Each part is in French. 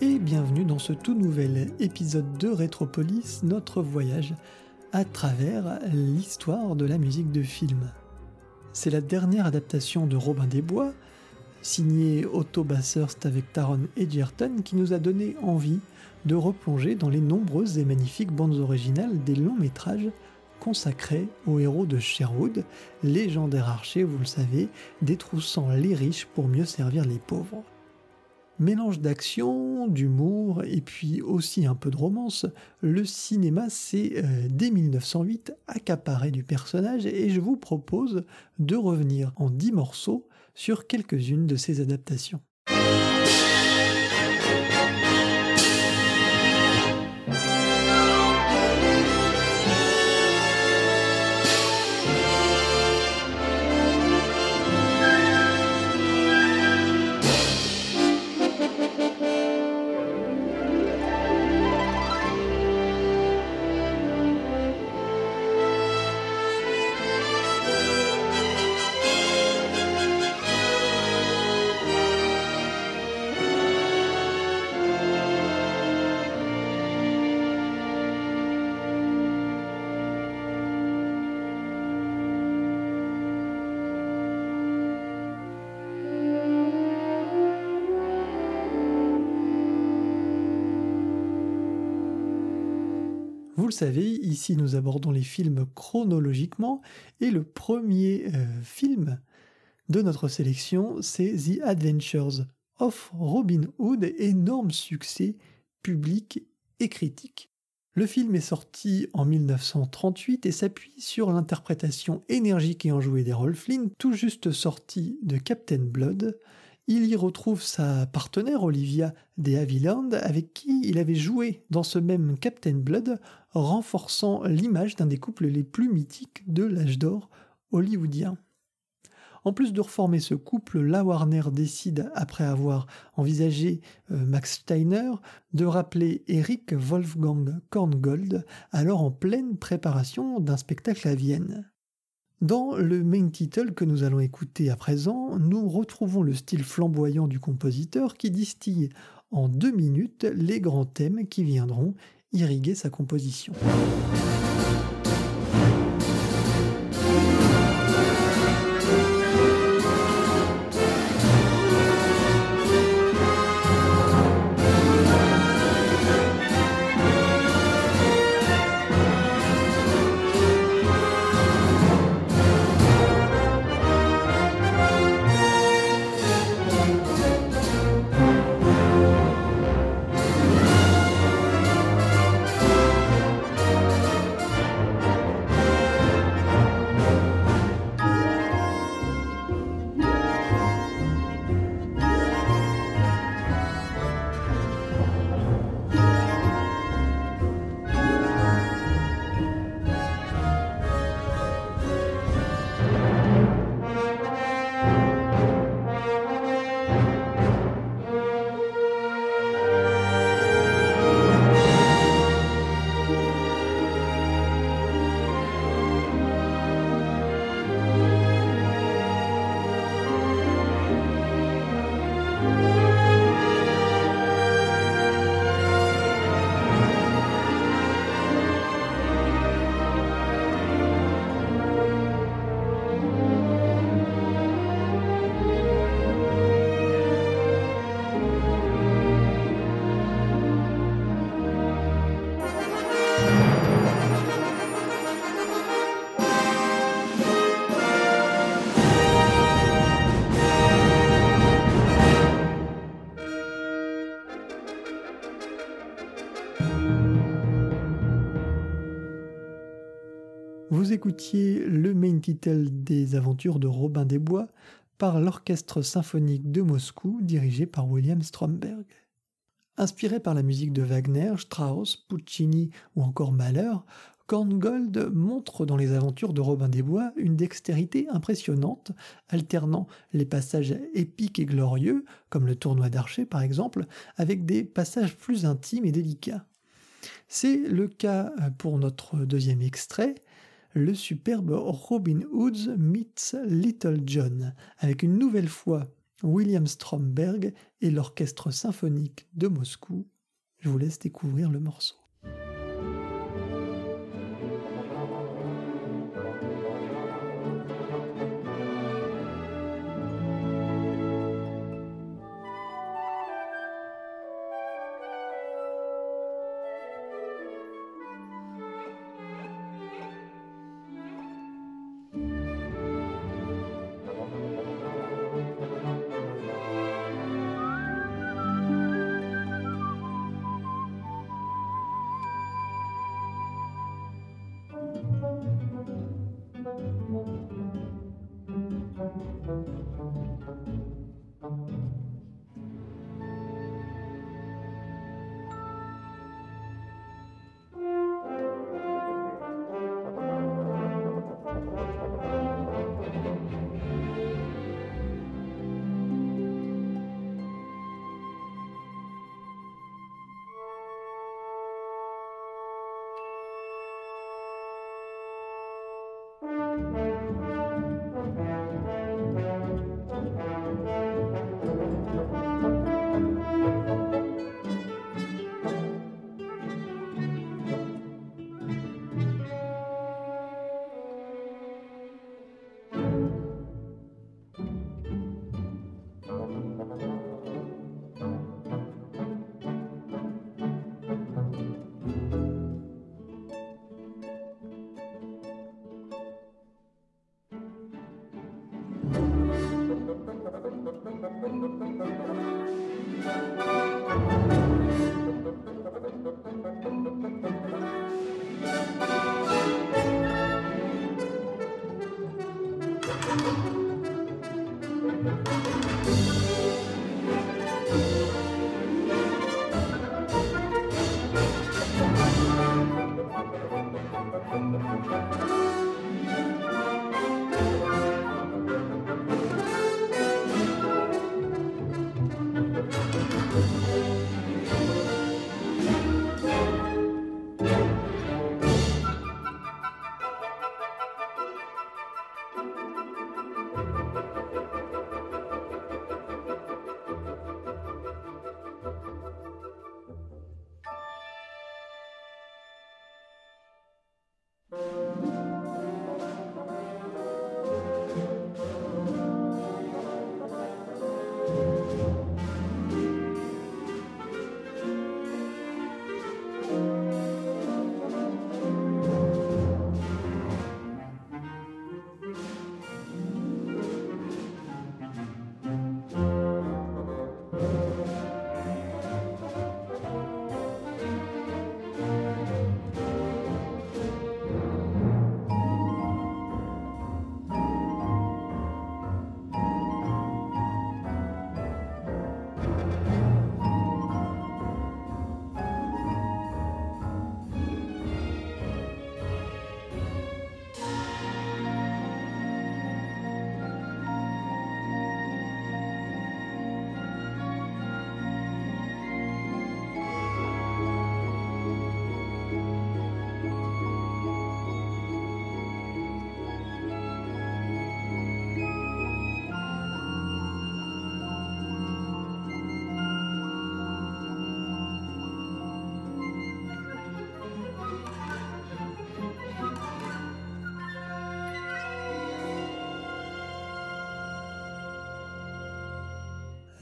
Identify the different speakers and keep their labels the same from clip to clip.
Speaker 1: Et bienvenue dans ce tout nouvel épisode de Rétropolis, notre voyage à travers l'histoire de la musique de film. C'est la dernière adaptation de Robin des Bois, signée Otto Bathurst avec Taron Edgerton, qui nous a donné envie de replonger dans les nombreuses et magnifiques bandes originales des longs métrages consacrés aux héros de Sherwood, légendaire archer, vous le savez, détroussant les riches pour mieux servir les pauvres. Mélange d'action, d'humour et puis aussi un peu de romance, le cinéma s'est euh, dès 1908 accaparé du personnage et je vous propose de revenir en dix morceaux sur quelques-unes de ces adaptations. Vous le savez, ici nous abordons les films chronologiquement et le premier euh, film de notre sélection, c'est The Adventures of Robin Hood, énorme succès public et critique. Le film est sorti en 1938 et s'appuie sur l'interprétation énergique et enjouée d'Errol Flynn, tout juste sorti de Captain Blood, il y retrouve sa partenaire Olivia de Havilland avec qui il avait joué dans ce même Captain Blood, renforçant l'image d'un des couples les plus mythiques de l'âge d'or hollywoodien. En plus de reformer ce couple, la Warner décide, après avoir envisagé euh, Max Steiner, de rappeler Eric Wolfgang Korngold, alors en pleine préparation d'un spectacle à Vienne. Dans le main title que nous allons écouter à présent, nous retrouvons le style flamboyant du compositeur qui distille en deux minutes les grands thèmes qui viendront irriguer sa composition. Vous écoutiez le main title des aventures de Robin des Bois par l'Orchestre symphonique de Moscou dirigé par William Stromberg. Inspiré par la musique de Wagner, Strauss, Puccini ou encore Mahler, Korngold montre dans les aventures de Robin des Bois une dextérité impressionnante, alternant les passages épiques et glorieux, comme le tournoi d'archer par exemple, avec des passages plus intimes et délicats. C'est le cas pour notre deuxième extrait, le superbe Robin Hood meets Little John, avec une nouvelle fois William Stromberg et l'Orchestre symphonique de Moscou. Je vous laisse découvrir le morceau.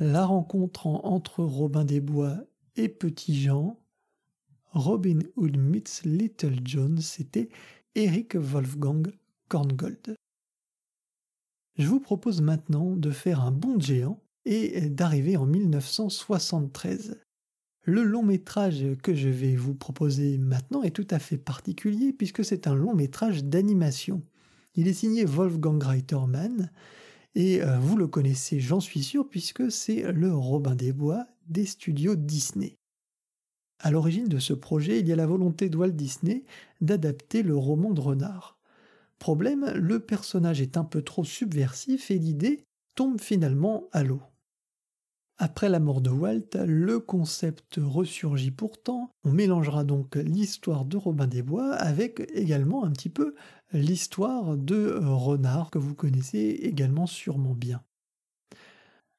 Speaker 1: La rencontre entre Robin des Bois et Petit Jean, Robin Hood meets Little John, c'était Eric Wolfgang Korngold. Je vous propose maintenant de faire un bond géant et d'arriver en 1973. Le long métrage que je vais vous proposer maintenant est tout à fait particulier puisque c'est un long métrage d'animation. Il est signé Wolfgang Reitermann et euh, vous le connaissez, j'en suis sûr, puisque c'est le Robin des Bois des studios Disney. À l'origine de ce projet, il y a la volonté de Walt Disney d'adapter le roman de Renard. Problème, le personnage est un peu trop subversif et l'idée tombe finalement à l'eau. Après la mort de Walt, le concept ressurgit pourtant. On mélangera donc l'histoire de Robin des Bois avec également un petit peu l'histoire de Renard que vous connaissez également sûrement bien.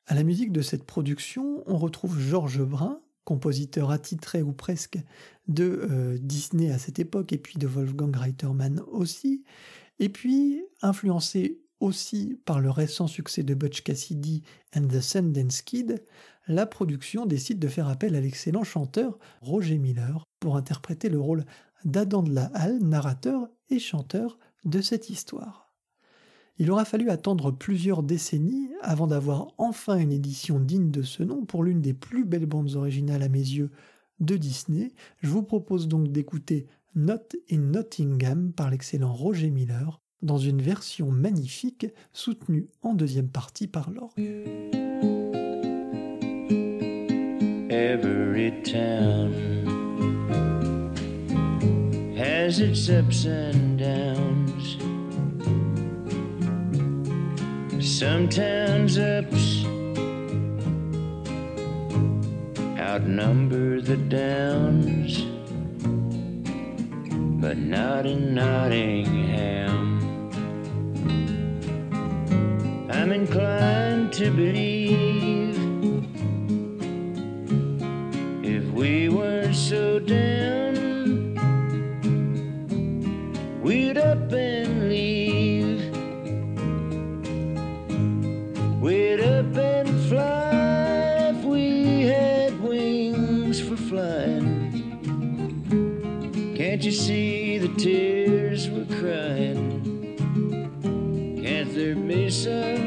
Speaker 1: À la musique de cette production, on retrouve Georges Brun, compositeur attitré ou presque de euh, Disney à cette époque, et puis de Wolfgang Reitermann aussi, et puis influencé aussi par le récent succès de Butch Cassidy and the Sundance Kid, la production décide de faire appel à l'excellent chanteur Roger Miller pour interpréter le rôle d'Adam de la Halle, narrateur et chanteur de cette histoire. Il aura fallu attendre plusieurs décennies avant d'avoir enfin une édition digne de ce nom pour l'une des plus belles bandes originales à mes yeux de Disney. Je vous propose donc d'écouter Not in Nottingham par l'excellent Roger Miller dans une version magnifique soutenue en deuxième partie par l'orgue. Has its ups and downs. Sometimes ups outnumber the downs, but not in Nottingham. I'm inclined to believe if we weren't so down, up and leave. We'd up and fly if we had wings for flying. Can't you see the tears we're crying? Can't there be some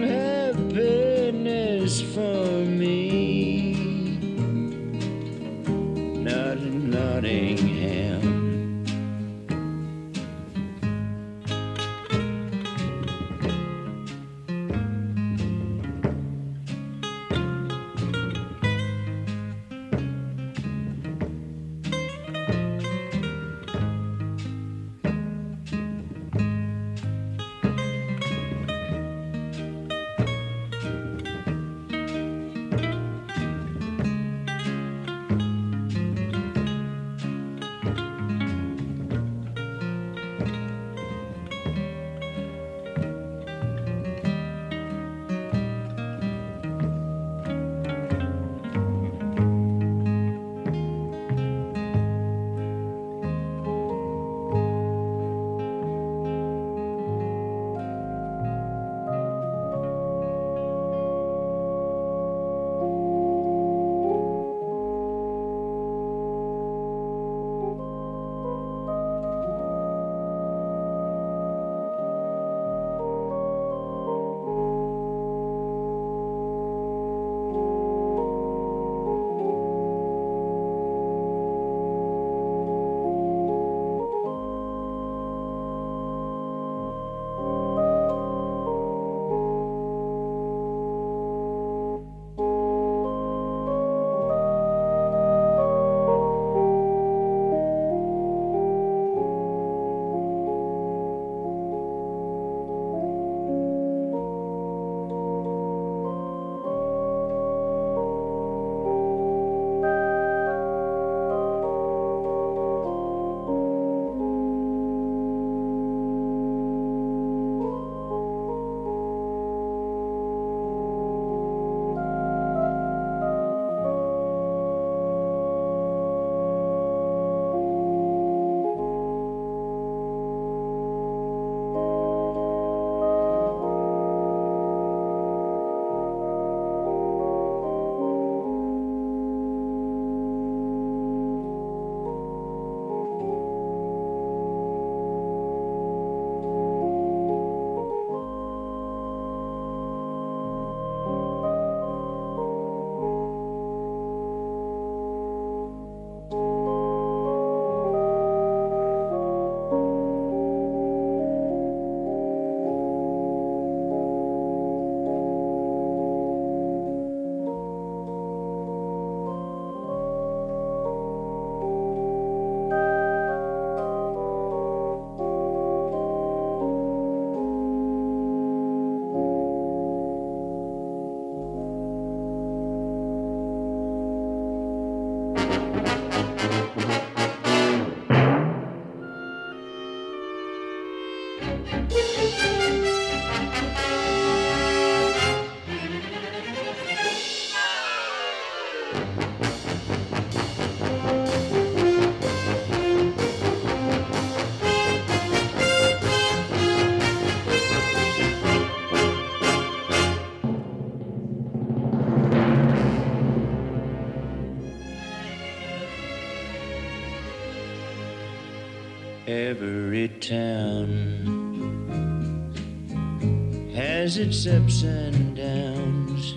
Speaker 2: its ups and downs.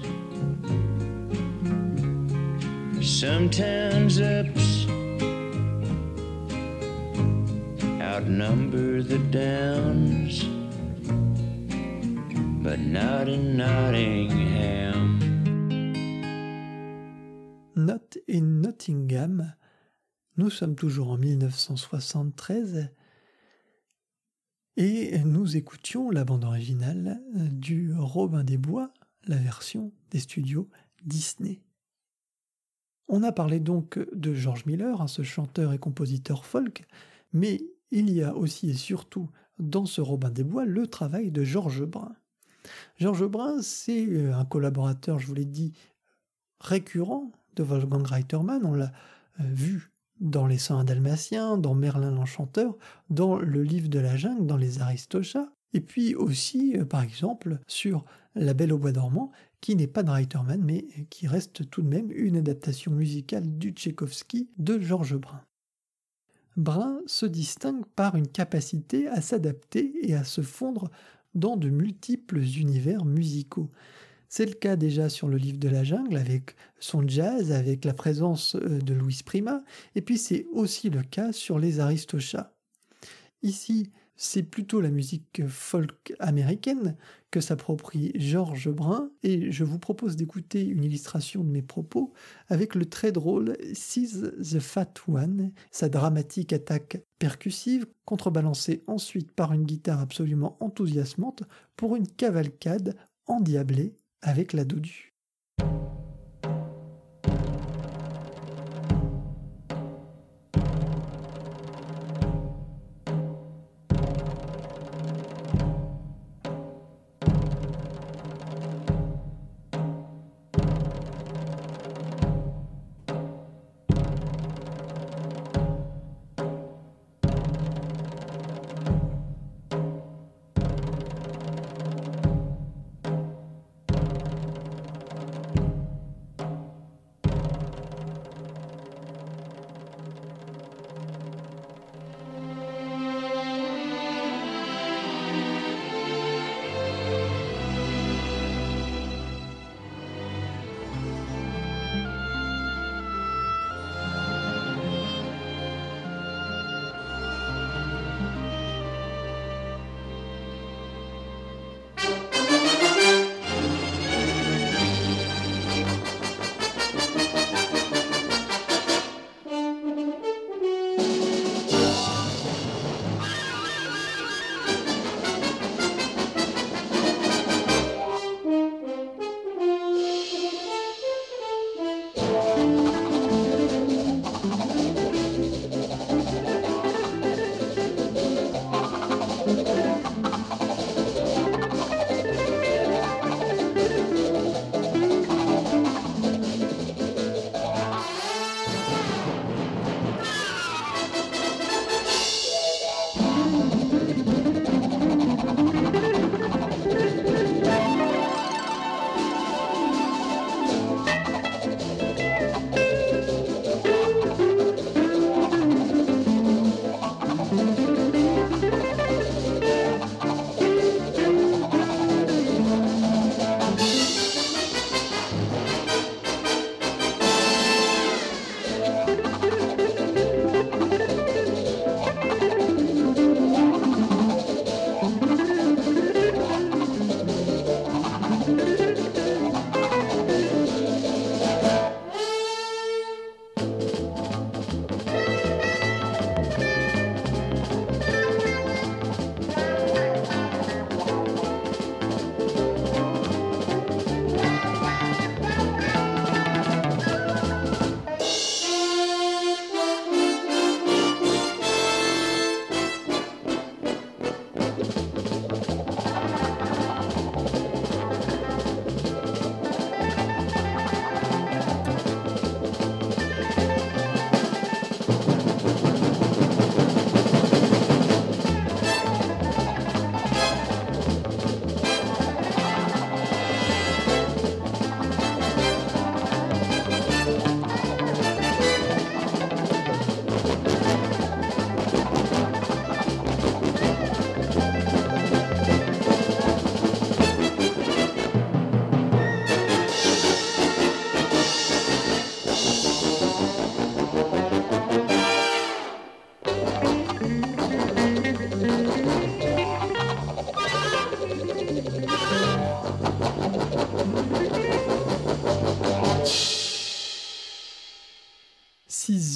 Speaker 2: Sometimes ups outnumber the downs, but not in Nottingham.
Speaker 1: Not in Nottingham Nous sommes toujours en 1973 et nous écoutions la bande originale du Robin des Bois, la version des studios Disney. On a parlé donc de George Miller, hein, ce chanteur et compositeur folk, mais il y a aussi et surtout dans ce Robin des Bois le travail de Georges Brun. Georges Brun, c'est un collaborateur, je vous l'ai dit, récurrent de Wolfgang Reitermann. On l'a euh, vu dans Les Saints dalmatiens, dans Merlin l'Enchanteur, dans le livre de la jungle, dans les Aristochats, et puis aussi, euh, par exemple, sur La Belle au Bois dormant, qui n'est pas de Reiterman, mais qui reste tout de même une adaptation musicale du Tchaïkovski de Georges Brun. Brun se distingue par une capacité à s'adapter et à se fondre dans de multiples univers musicaux. C'est le cas déjà sur le livre de la jungle avec son jazz, avec la présence euh, de Louis Prima, et puis c'est aussi le cas sur les Aristochats. Ici, c'est plutôt la musique folk américaine que s'approprie Georges Brun, et je vous propose d'écouter une illustration de mes propos avec le très drôle Seize the Fat One, sa dramatique attaque percussive, contrebalancée ensuite par une guitare absolument enthousiasmante pour une cavalcade endiablée avec la Dodu.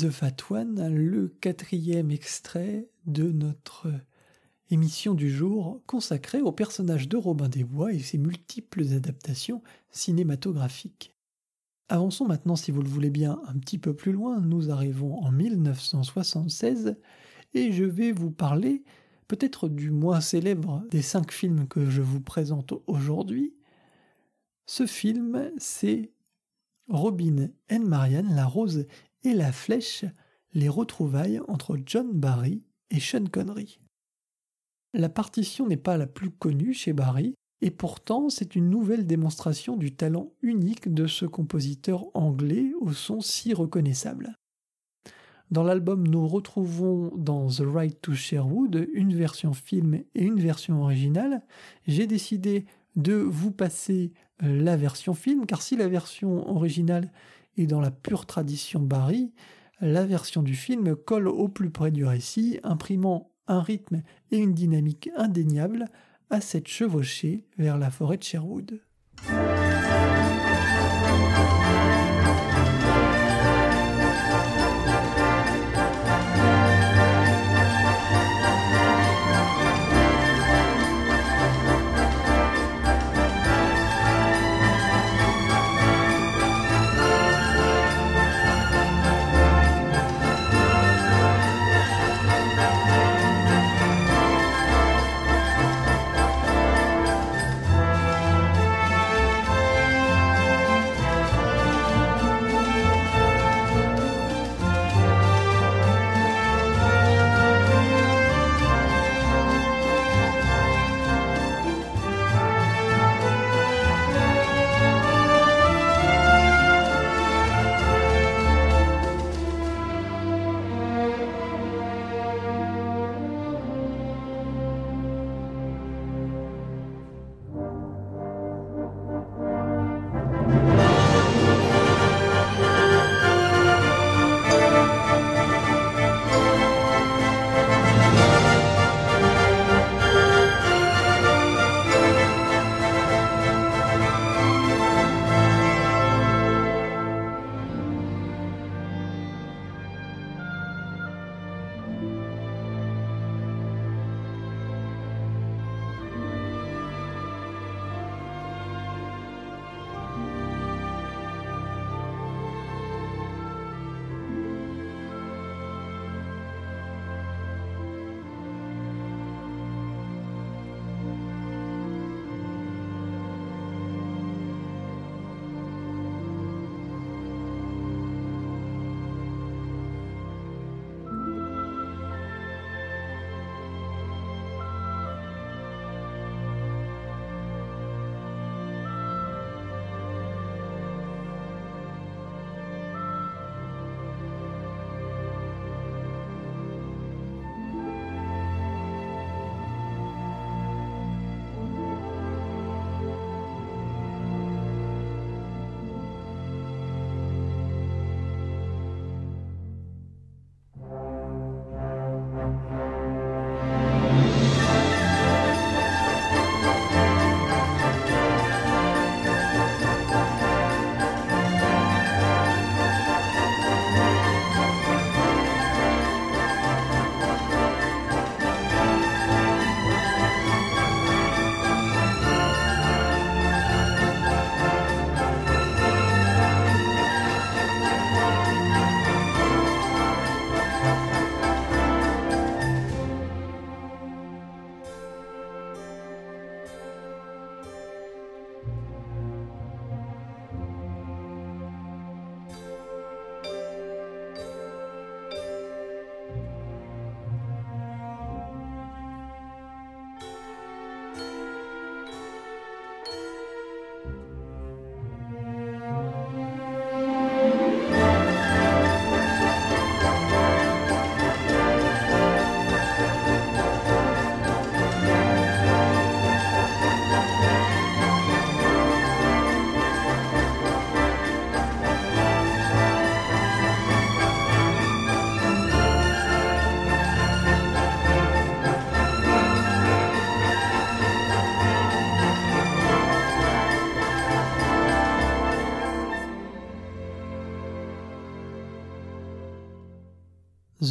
Speaker 1: The le quatrième extrait de notre émission du jour consacrée au personnage de Robin des Bois et ses multiples adaptations cinématographiques. Avançons maintenant, si vous le voulez bien, un petit peu plus loin. Nous arrivons en 1976 et je vais vous parler peut-être du moins célèbre des cinq films que je vous présente aujourd'hui. Ce film, c'est Robin and Marianne, la rose et la flèche, les retrouvailles entre John Barry et Sean Connery. La partition n'est pas la plus connue chez Barry, et pourtant c'est une nouvelle démonstration du talent unique de ce compositeur anglais au son si reconnaissable. Dans l'album, nous retrouvons dans The Right to Sherwood une version film et une version originale. J'ai décidé de vous passer la version film, car si la version originale est dans la pure tradition Barry, la version du film colle au plus près du récit, imprimant un rythme et une dynamique indéniables à cette chevauchée vers la forêt de Sherwood.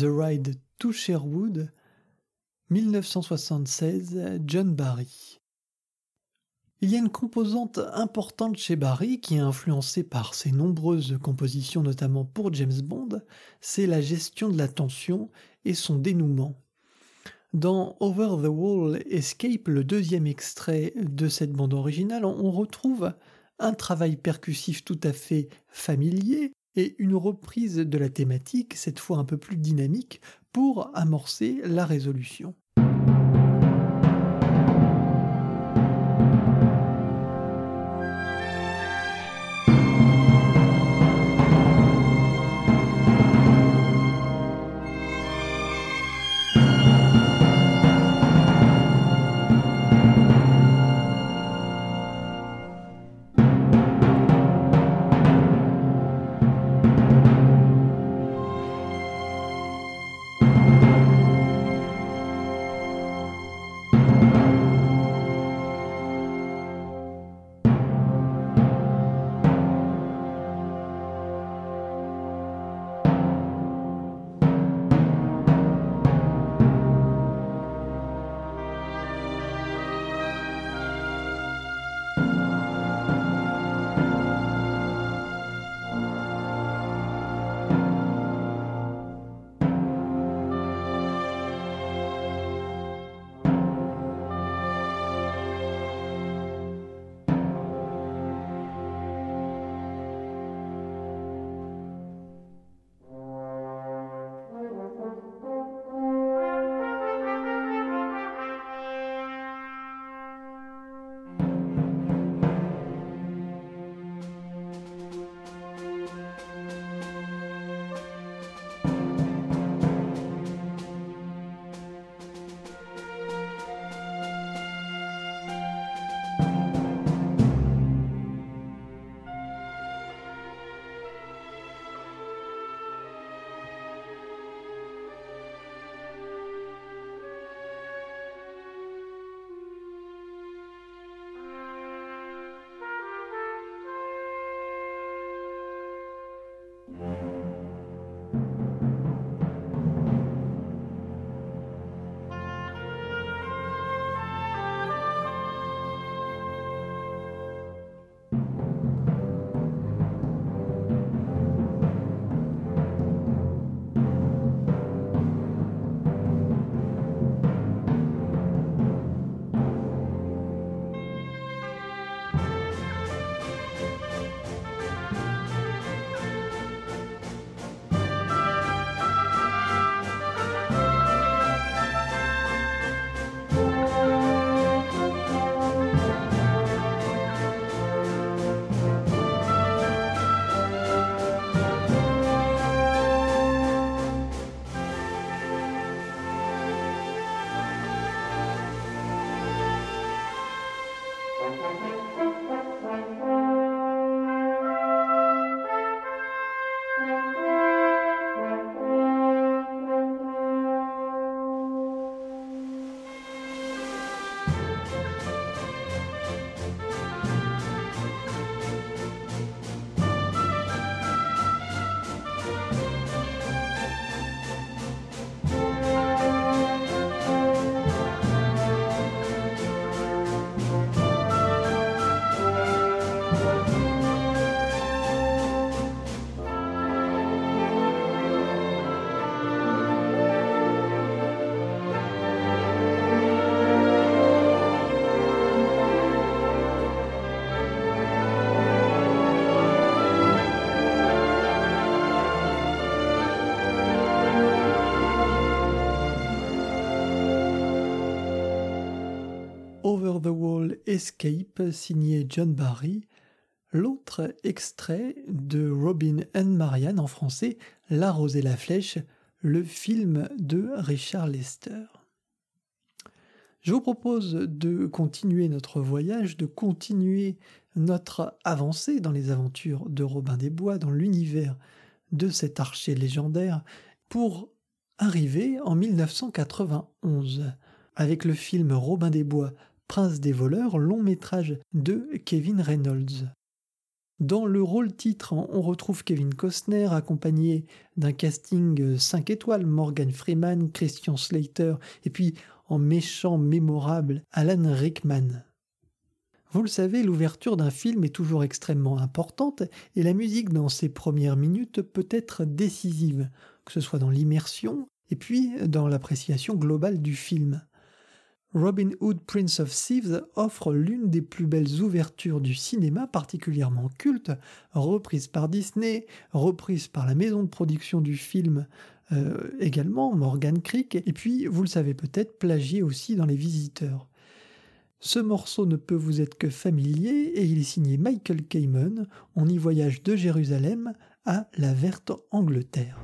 Speaker 1: The Ride to Sherwood, 1976, John Barry. Il y a une composante importante chez Barry qui est influencée par ses nombreuses compositions, notamment pour James Bond, c'est la gestion de la tension et son dénouement. Dans Over the Wall Escape, le deuxième extrait de cette bande originale, on retrouve un travail percussif tout à fait familier et une reprise de la thématique, cette fois un peu plus dynamique, pour amorcer la résolution. Escape signé John Barry, l'autre extrait de Robin and Marianne en français, La Rose et la Flèche, le film de Richard Lester. Je vous propose de continuer notre voyage, de continuer notre avancée dans les aventures de Robin des Bois, dans l'univers de cet archer légendaire, pour arriver en 1991 avec le film Robin des Bois Prince des voleurs, long métrage de Kevin Reynolds. Dans le rôle titre, on retrouve Kevin Costner accompagné d'un casting 5 étoiles, Morgan Freeman, Christian Slater et puis en méchant mémorable Alan Rickman. Vous le savez, l'ouverture d'un film est toujours extrêmement importante et la musique dans ses premières minutes peut être décisive, que ce soit dans l'immersion et puis dans l'appréciation globale du film. Robin Hood Prince of Thieves offre l'une des plus belles ouvertures du cinéma particulièrement culte, reprise par Disney, reprise par la maison de production du film euh, également, Morgan Creek, et puis, vous le savez peut-être, plagié aussi dans Les Visiteurs. Ce morceau ne peut vous être que familier et il est signé Michael Kamen. On y voyage de Jérusalem à la verte Angleterre.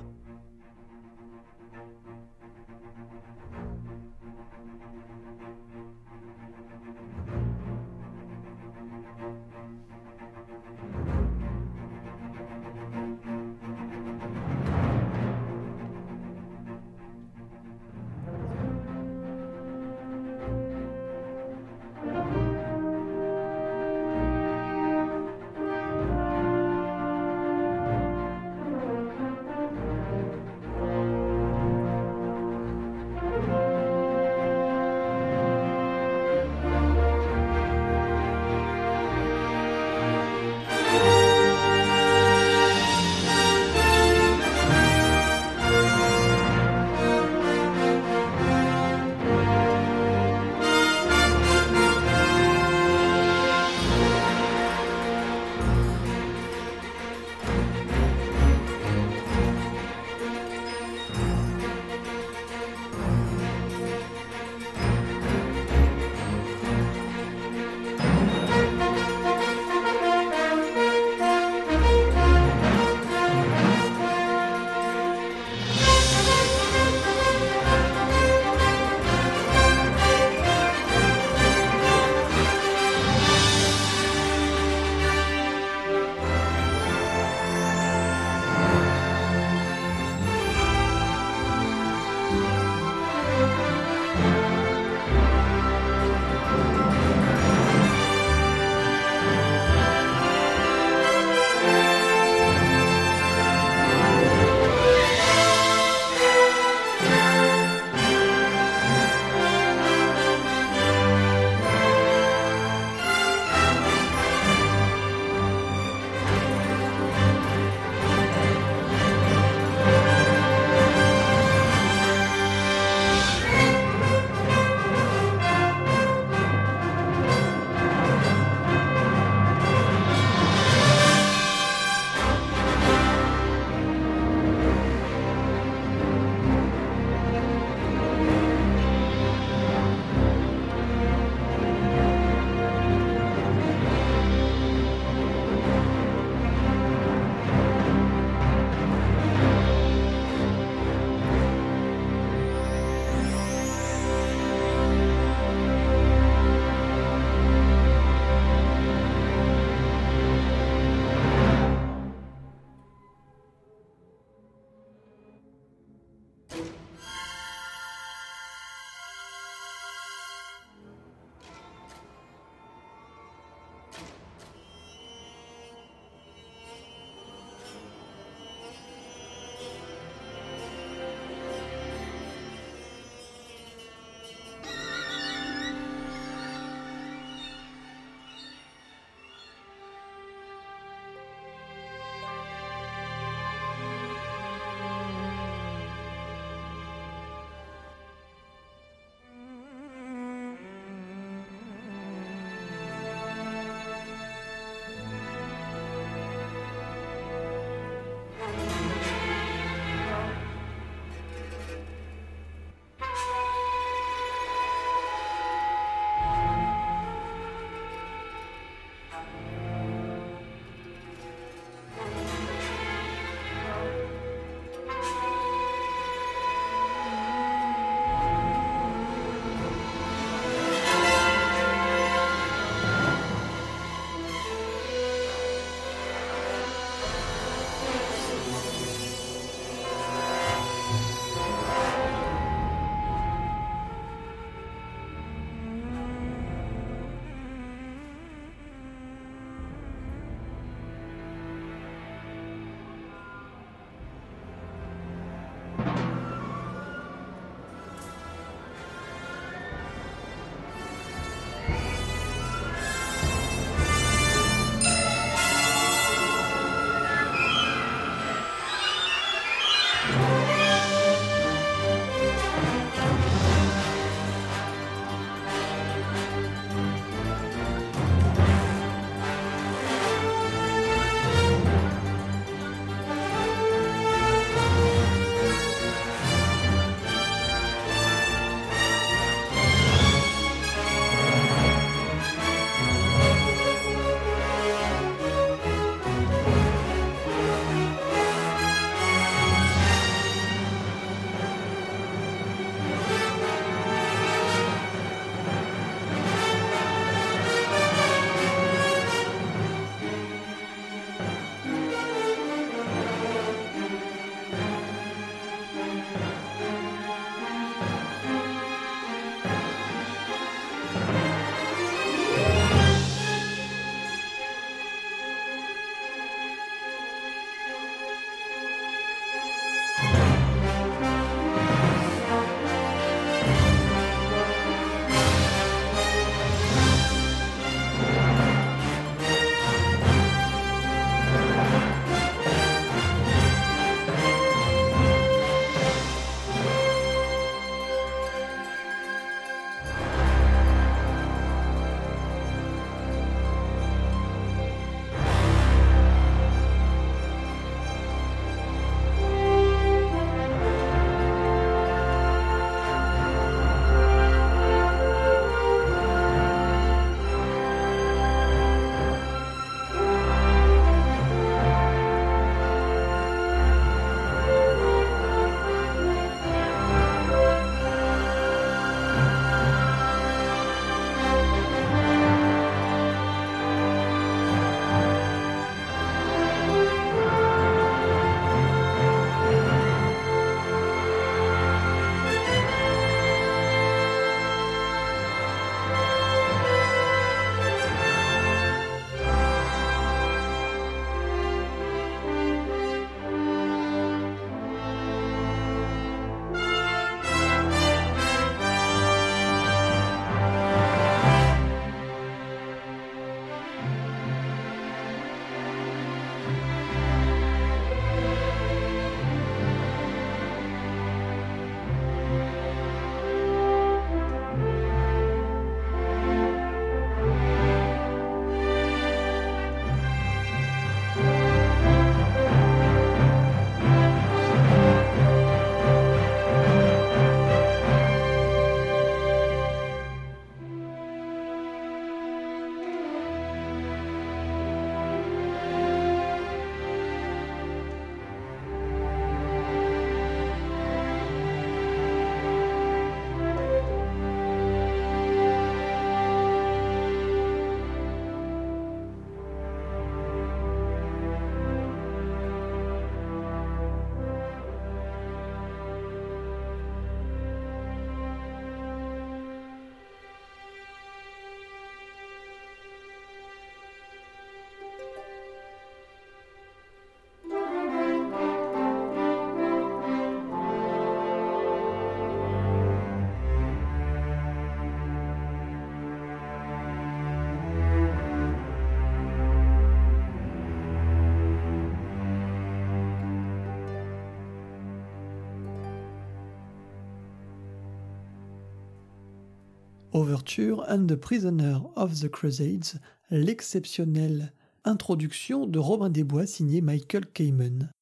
Speaker 1: Overture and the Prisoner of the Crusades, l'exceptionnelle introduction de Robin des Bois signée Michael Kamen.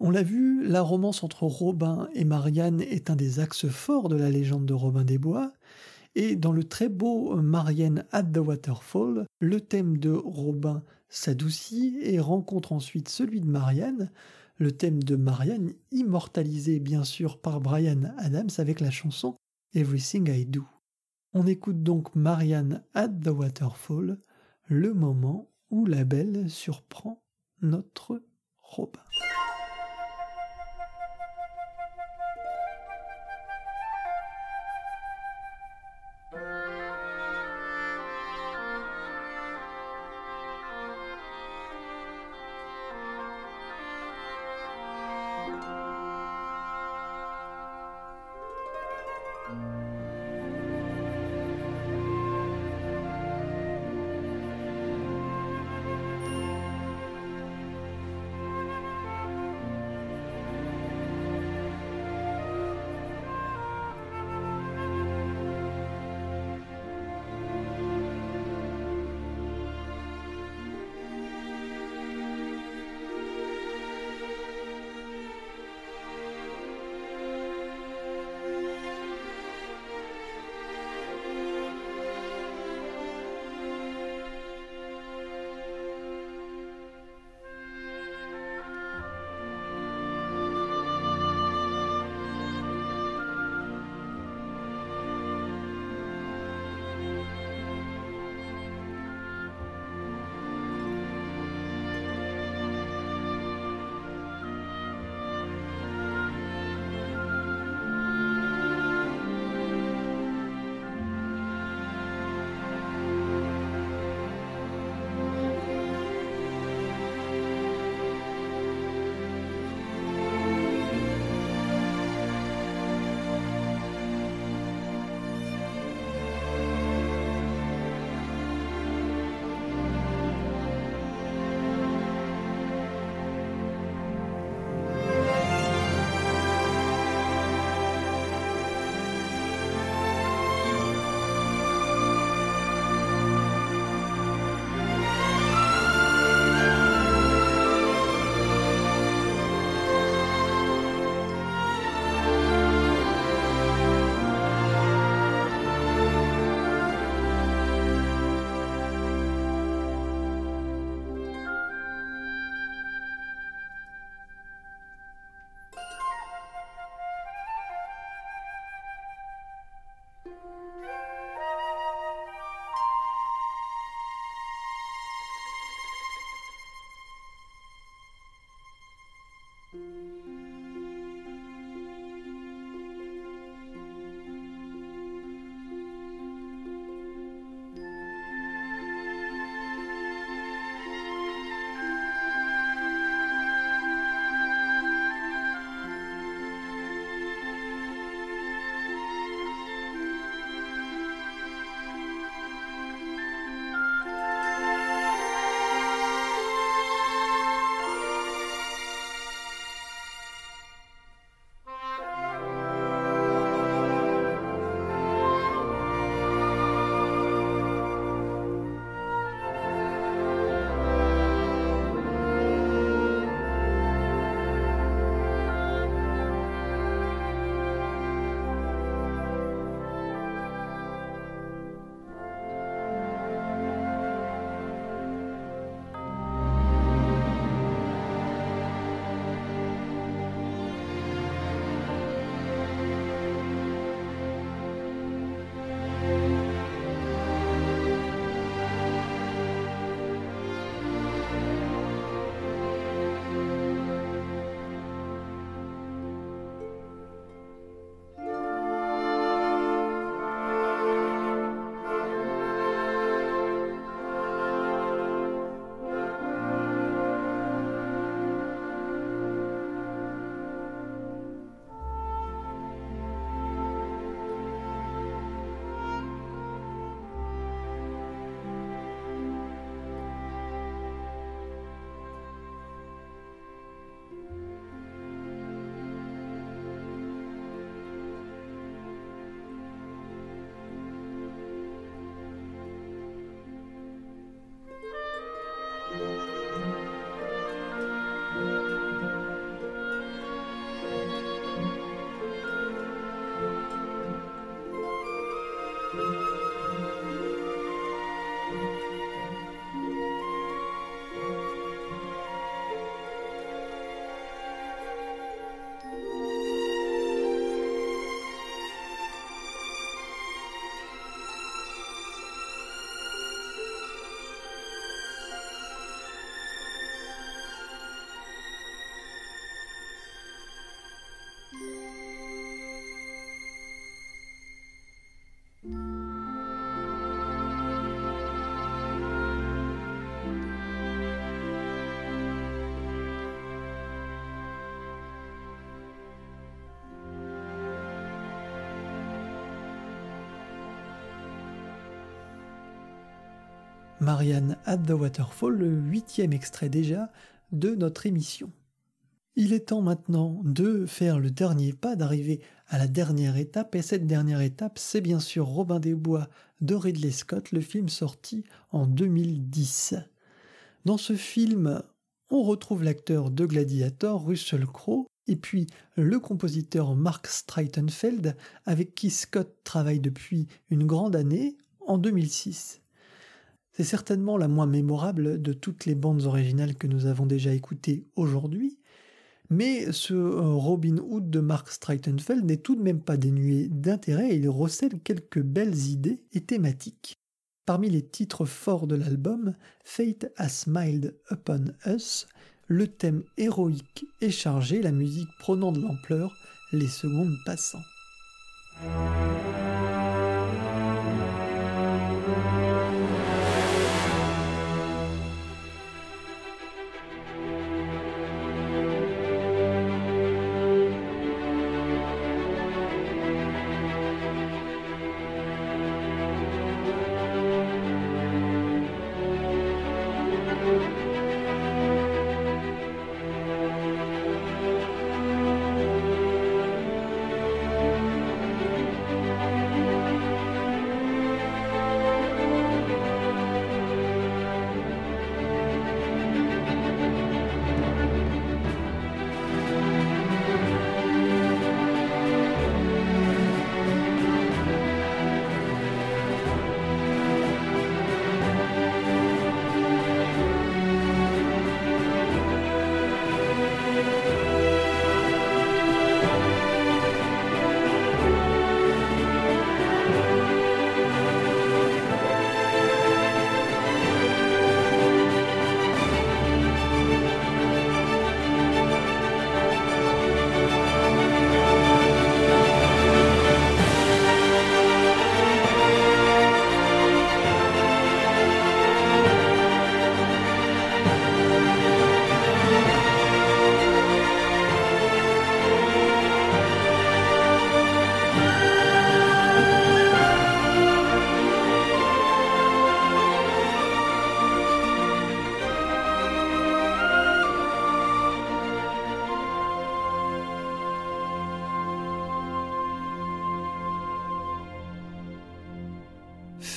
Speaker 1: On l'a vu, la romance entre Robin et Marianne est un des axes forts de la légende de Robin des Bois, et dans le très beau Marianne at the Waterfall, le thème de Robin s'adoucit et rencontre ensuite celui de Marianne, le thème de Marianne immortalisé bien sûr par Brian Adams avec la chanson Everything I Do. On écoute donc Marianne at the Waterfall, le moment où la belle surprend notre Robin. Marianne at the Waterfall, le huitième extrait déjà de notre émission. Il est temps maintenant de faire le dernier pas, d'arriver à la dernière étape, et cette dernière étape, c'est bien sûr Robin des Bois de Ridley Scott, le film sorti en 2010. Dans ce film, on retrouve l'acteur de Gladiator, Russell Crowe, et puis le compositeur Mark Streitenfeld, avec qui Scott travaille depuis une grande année, en 2006. C'est certainement la moins mémorable de toutes les bandes originales que nous avons déjà écoutées aujourd'hui, mais ce euh, Robin Hood de Mark Streitenfeld n'est tout de même pas dénué d'intérêt et il recèle quelques belles idées et thématiques. Parmi les titres forts de l'album, Fate has smiled upon us, le thème héroïque est chargé, la musique prenant de l'ampleur, les secondes passant.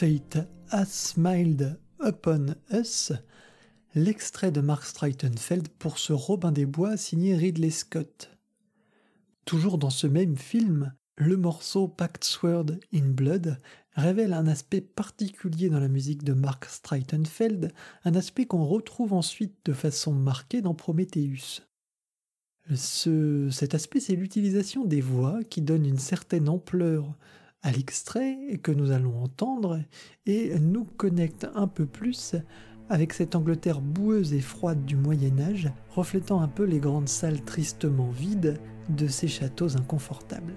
Speaker 1: Fate has smiled upon us, l'extrait de Mark Streitenfeld pour ce Robin des Bois signé Ridley Scott. Toujours dans ce même film, le morceau Pact Sword in Blood révèle un aspect particulier dans la musique de Mark Streitenfeld, un aspect qu'on retrouve ensuite de façon marquée dans Prometheus. cet aspect, c'est l'utilisation des voix qui donne une certaine ampleur à l'extrait que nous allons entendre et nous connecte un peu plus avec cette Angleterre boueuse et froide du Moyen Âge, reflétant un peu les grandes salles tristement vides de ces châteaux inconfortables.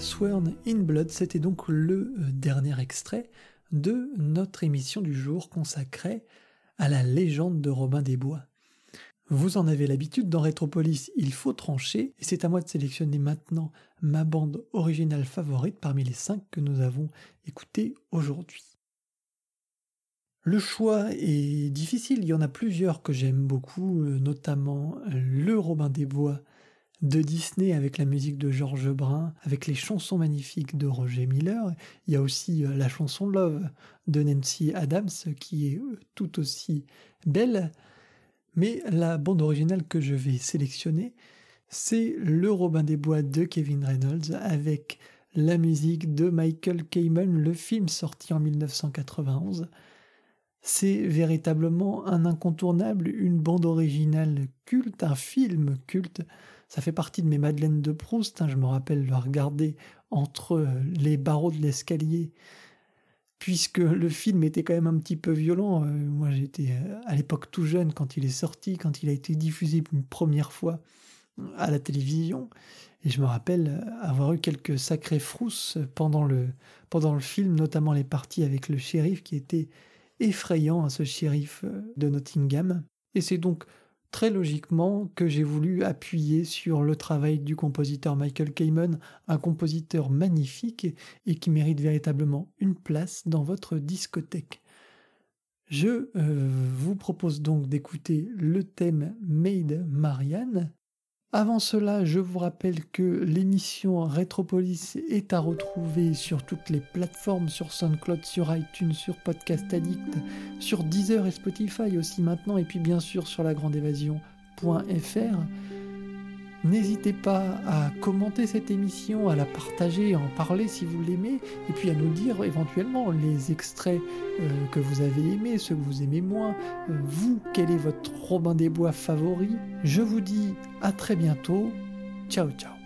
Speaker 1: Sworn in Blood, c'était donc le euh, dernier extrait de notre émission du jour consacrée à la légende de Robin des Bois. Vous en avez l'habitude, dans Retropolis, il faut trancher, et c'est à moi de sélectionner maintenant ma bande originale favorite parmi les cinq que nous avons écoutées aujourd'hui. Le choix est difficile, il y en a plusieurs que j'aime beaucoup, euh, notamment Le Robin des Bois de Disney avec la musique de Georges Brun, avec les chansons magnifiques de Roger Miller. Il y a aussi euh, la chanson Love de Nancy Adams qui est euh, tout aussi belle. Mais la bande originale que je vais sélectionner, c'est Le Robin des Bois de Kevin Reynolds avec la musique de Michael Kamen, le film sorti en 1991. C'est véritablement un incontournable, une bande originale culte, un film culte ça fait partie de mes Madeleines de Proust. Hein. je me rappelle le regarder entre euh, les barreaux de l'escalier, puisque le film était quand même un petit peu violent. Euh, moi, j'étais euh, à l'époque tout jeune quand il est sorti, quand il a été diffusé une première fois à la télévision. Et je me rappelle avoir eu quelques sacrées frousses pendant le, pendant le film, notamment les parties avec le shérif qui était effrayant, hein, ce shérif de Nottingham. Et c'est donc très logiquement que j'ai voulu appuyer sur le travail du compositeur Michael Kamen, un compositeur magnifique et qui mérite véritablement une place dans votre discothèque. Je euh, vous propose donc d'écouter le thème Made Marianne avant cela, je vous rappelle que l'émission Retropolis est à retrouver sur toutes les plateformes, sur SoundCloud, sur iTunes, sur Podcast Addict, sur Deezer et Spotify aussi maintenant, et puis bien sûr sur lagrandeévasion.fr. N'hésitez pas à commenter cette émission, à la partager, à en parler si vous l'aimez, et puis à nous dire éventuellement les extraits euh, que vous avez aimés, ceux que vous aimez moins. Euh, vous, quel est votre Robin des Bois favori? Je vous dis à très bientôt. Ciao ciao